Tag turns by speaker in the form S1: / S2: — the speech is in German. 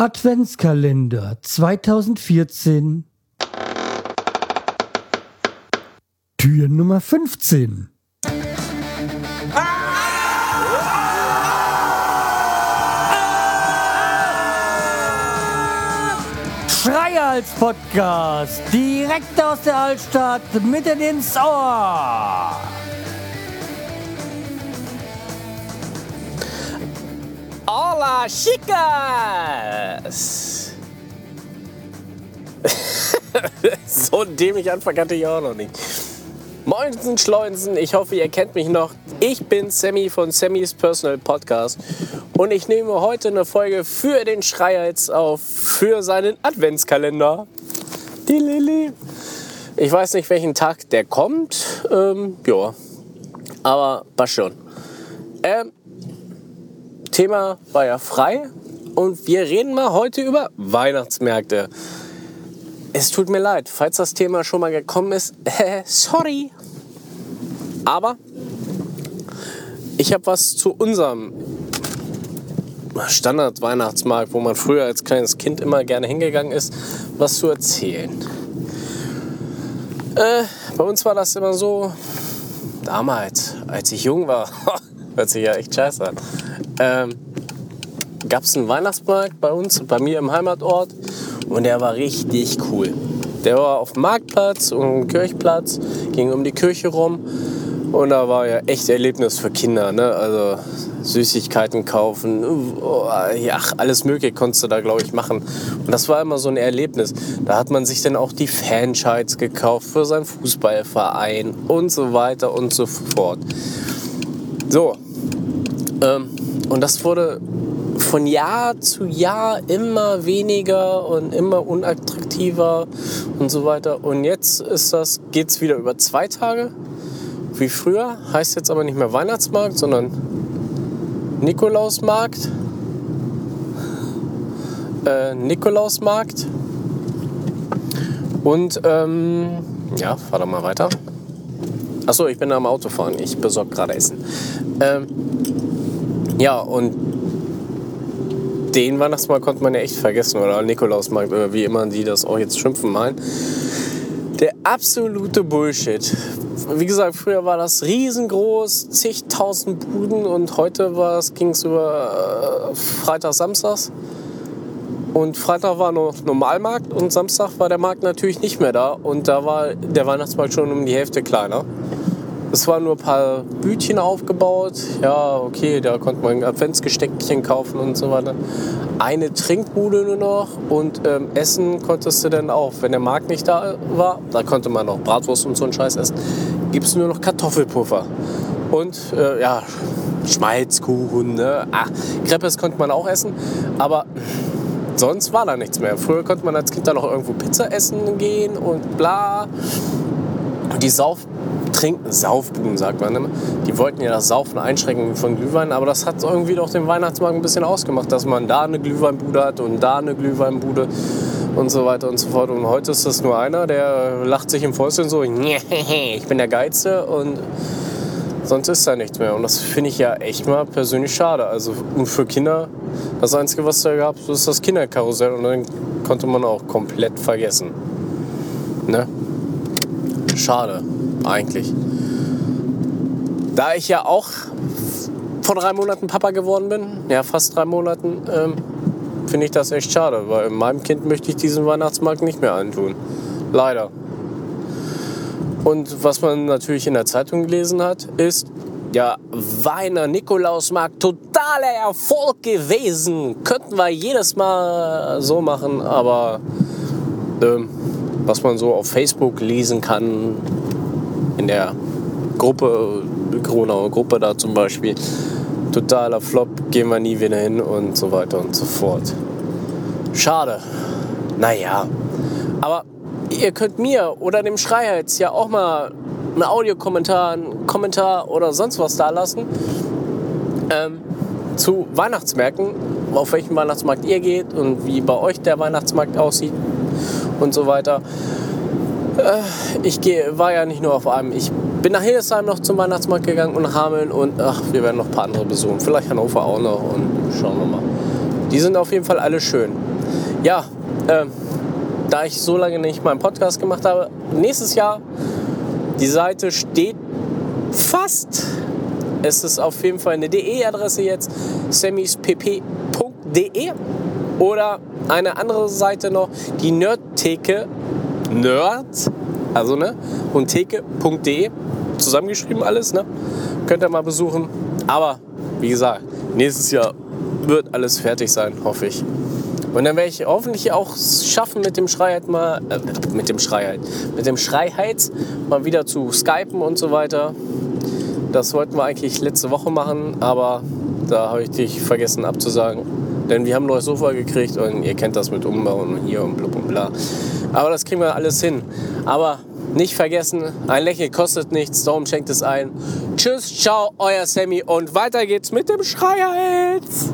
S1: Adventskalender 2014 Tür Nummer 15 Schreihals Podcast, direkt aus der Altstadt, mitten ins Ohr.
S2: Chicas! so dämlich Anfang hatte ich auch noch nicht. Moinsen, Schleunsen, ich hoffe, ihr kennt mich noch. Ich bin Sammy von Sammys Personal Podcast und ich nehme heute eine Folge für den Schreihals auf, für seinen Adventskalender. Die Lilly. Ich weiß nicht, welchen Tag der kommt. Ähm, ja, aber was schon. Ähm, Thema war ja frei und wir reden mal heute über Weihnachtsmärkte. Es tut mir leid, falls das Thema schon mal gekommen ist. Äh, sorry. Aber ich habe was zu unserem Standard-Weihnachtsmarkt, wo man früher als kleines Kind immer gerne hingegangen ist, was zu erzählen. Äh, bei uns war das immer so, damals, als ich jung war, hört sich ja echt scheiße an, ähm, gab es einen Weihnachtsmarkt bei uns, bei mir im Heimatort und der war richtig cool. Der war auf dem Marktplatz und Kirchplatz, ging um die Kirche rum und da war ja echt Erlebnis für Kinder. Ne? Also Süßigkeiten kaufen, oh, ja, alles Mögliche konntest du da, glaube ich, machen. Und das war immer so ein Erlebnis. Da hat man sich dann auch die Fanscheids gekauft für seinen Fußballverein und so weiter und so fort. So, ähm, und das wurde von Jahr zu Jahr immer weniger und immer unattraktiver und so weiter. Und jetzt ist das, geht es wieder über zwei Tage, wie früher. Heißt jetzt aber nicht mehr Weihnachtsmarkt, sondern Nikolausmarkt. Äh, Nikolausmarkt. Und ähm, ja, fahr doch mal weiter. Achso, ich bin am Autofahren. Ich besorge gerade Essen. Ähm, ja, und den Weihnachtsmarkt konnte man ja echt vergessen. Oder Nikolausmarkt, oder wie immer die das auch jetzt schimpfen meinen. Der absolute Bullshit. Wie gesagt, früher war das riesengroß, zigtausend Buden und heute ging es über äh, Freitag, Samstags. Und Freitag war noch Normalmarkt und Samstag war der Markt natürlich nicht mehr da. Und da war der Weihnachtsmarkt schon um die Hälfte kleiner. Es waren nur ein paar Bütchen aufgebaut. Ja, okay, da konnte man Adventsgesteckchen kaufen und so weiter. Eine Trinkbude nur noch und ähm, Essen konntest du dann auch. Wenn der Markt nicht da war, da konnte man noch Bratwurst und so einen Scheiß essen, gibt es nur noch Kartoffelpuffer. Und äh, ja, Schmalzkuchen. Ne? Ach, Kreppes konnte man auch essen, aber sonst war da nichts mehr. Früher konnte man als Kind dann noch irgendwo Pizza essen gehen und bla. Die Sauf Trinken, Saufbuden sagt man immer. Die wollten ja das Saufen einschränken von Glühwein, aber das hat irgendwie doch den Weihnachtsmarkt ein bisschen ausgemacht, dass man da eine Glühweinbude hat und da eine Glühweinbude und so weiter und so fort. Und heute ist das nur einer, der lacht sich im Fäustchen so, ich bin der Geizte und sonst ist da nichts mehr. Und das finde ich ja echt mal persönlich schade. Also und für Kinder, das Einzige, was da gab, ist das Kinderkarussell und dann konnte man auch komplett vergessen. Ne? Schade eigentlich. Da ich ja auch vor drei Monaten Papa geworden bin, ja fast drei Monaten, ähm, finde ich das echt schade, weil meinem Kind möchte ich diesen Weihnachtsmarkt nicht mehr antun. Leider. Und was man natürlich in der Zeitung gelesen hat, ist, ja, Weiner Nikolausmarkt, totaler Erfolg gewesen. Könnten wir jedes Mal so machen, aber ähm, was man so auf Facebook lesen kann, in der Gruppe, Corona-Gruppe da zum Beispiel, totaler Flop, gehen wir nie wieder hin und so weiter und so fort. Schade. Naja. Aber ihr könnt mir oder dem Schreihals ja auch mal einen Audiokommentar, einen Kommentar oder sonst was da lassen ähm, zu Weihnachtsmärkten, auf welchen Weihnachtsmarkt ihr geht und wie bei euch der Weihnachtsmarkt aussieht und so weiter. Äh, ich geh, war ja nicht nur auf einem. Ich bin nach Hildesheim noch zum Weihnachtsmarkt gegangen und Hameln und ach, wir werden noch ein paar andere besuchen. Vielleicht Hannover auch noch und schauen wir mal. Die sind auf jeden Fall alle schön. Ja, ähm, da ich so lange nicht meinen Podcast gemacht habe, nächstes Jahr, die Seite steht fast. Es ist auf jeden Fall eine DE-Adresse jetzt, semispp.de oder eine andere Seite noch, die Nerdtheke, Nerd, also ne, und theke.de, zusammengeschrieben alles, ne, könnt ihr mal besuchen. Aber, wie gesagt, nächstes Jahr wird alles fertig sein, hoffe ich. Und dann werde ich hoffentlich auch schaffen, mit dem Schreiheit mal, äh, mit dem Schreiheit, mit dem Schreiheiz mal wieder zu skypen und so weiter. Das wollten wir eigentlich letzte Woche machen, aber da habe ich dich vergessen abzusagen. Denn wir haben ein neues Sofa gekriegt und ihr kennt das mit Umbau und hier und blub und bla. Aber das kriegen wir alles hin. Aber nicht vergessen, ein Lächeln kostet nichts, darum schenkt es ein. Tschüss, ciao, euer Sammy und weiter geht's mit dem Schreihals.